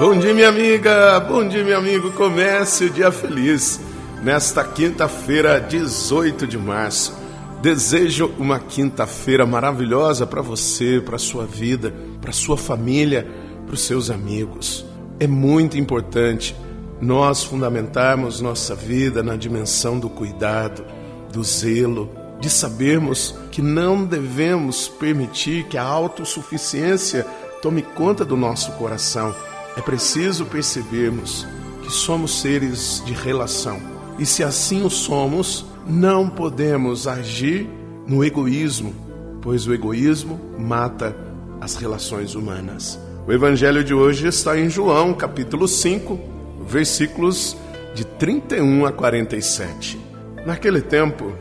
Bom dia, minha amiga. Bom dia, meu amigo. Comece o dia feliz nesta quinta-feira, 18 de março. Desejo uma quinta-feira maravilhosa para você, para sua vida, para sua família, para os seus amigos. É muito importante nós fundamentarmos nossa vida na dimensão do cuidado, do zelo, de sabermos que não devemos permitir que a autossuficiência tome conta do nosso coração é preciso percebermos que somos seres de relação. E se assim o somos, não podemos agir no egoísmo, pois o egoísmo mata as relações humanas. O evangelho de hoje está em João, capítulo 5, versículos de 31 a 47. Naquele tempo,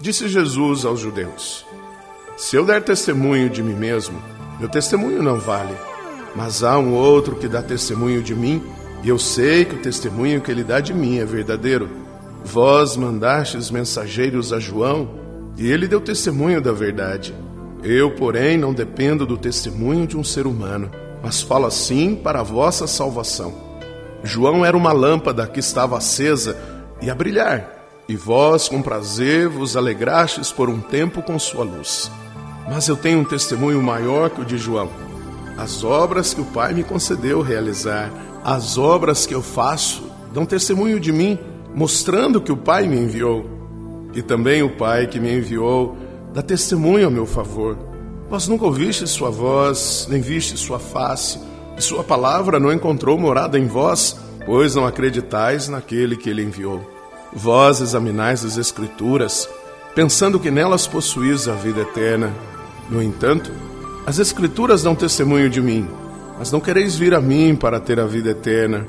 disse Jesus aos judeus: Se eu der testemunho de mim mesmo, meu testemunho não vale mas há um outro que dá testemunho de mim, e eu sei que o testemunho que ele dá de mim é verdadeiro. Vós mandastes mensageiros a João, e ele deu testemunho da verdade. Eu, porém, não dependo do testemunho de um ser humano, mas falo assim para a vossa salvação. João era uma lâmpada que estava acesa e a brilhar, e vós, com prazer, vos alegrastes por um tempo com sua luz. Mas eu tenho um testemunho maior que o de João as obras que o Pai me concedeu realizar, as obras que eu faço, dão testemunho de mim, mostrando que o Pai me enviou. E também o Pai que me enviou dá testemunho a meu favor. Vós nunca ouviste sua voz, nem viste sua face, e sua palavra não encontrou morada em vós, pois não acreditais naquele que ele enviou. Vós examinais as Escrituras, pensando que nelas possuís a vida eterna. No entanto, as Escrituras dão testemunho de mim, mas não quereis vir a mim para ter a vida eterna.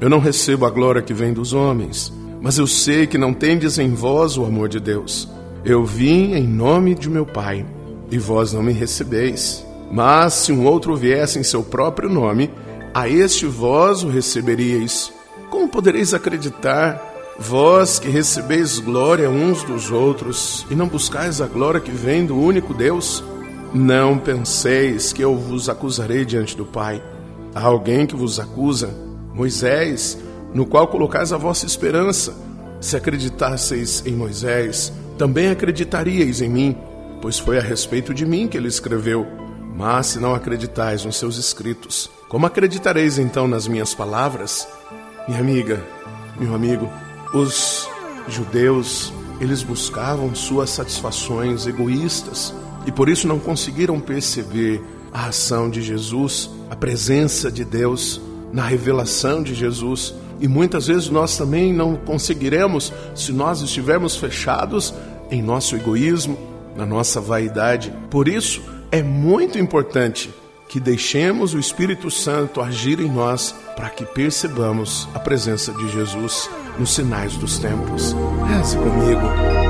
Eu não recebo a glória que vem dos homens, mas eu sei que não tendes em vós o amor de Deus. Eu vim em nome de meu Pai, e vós não me recebeis. Mas se um outro viesse em seu próprio nome, a este vós o receberíeis. Como podereis acreditar, vós que recebeis glória uns dos outros, e não buscais a glória que vem do único Deus? Não penseis que eu vos acusarei diante do Pai. Há alguém que vos acusa, Moisés, no qual colocais a vossa esperança. Se acreditasseis em Moisés, também acreditaríeis em mim, pois foi a respeito de mim que ele escreveu. Mas se não acreditais nos seus escritos, como acreditareis então nas minhas palavras? Minha amiga, meu amigo, os judeus, eles buscavam suas satisfações egoístas e por isso não conseguiram perceber a ação de Jesus, a presença de Deus na revelação de Jesus. E muitas vezes nós também não conseguiremos se nós estivermos fechados em nosso egoísmo, na nossa vaidade. Por isso é muito importante que deixemos o Espírito Santo agir em nós para que percebamos a presença de Jesus nos sinais dos tempos. Reze comigo.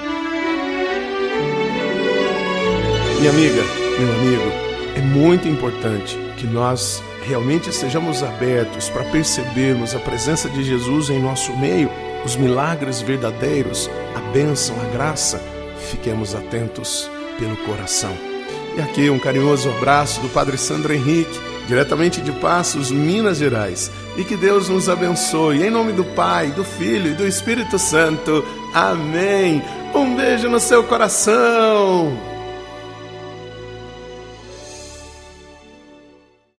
Minha amiga, meu amigo, é muito importante que nós realmente estejamos abertos para percebermos a presença de Jesus em nosso meio, os milagres verdadeiros, a bênção, a graça. Fiquemos atentos pelo coração. E aqui um carinhoso abraço do Padre Sandro Henrique, diretamente de Passos, Minas Gerais. E que Deus nos abençoe. Em nome do Pai, do Filho e do Espírito Santo. Amém. Um beijo no seu coração.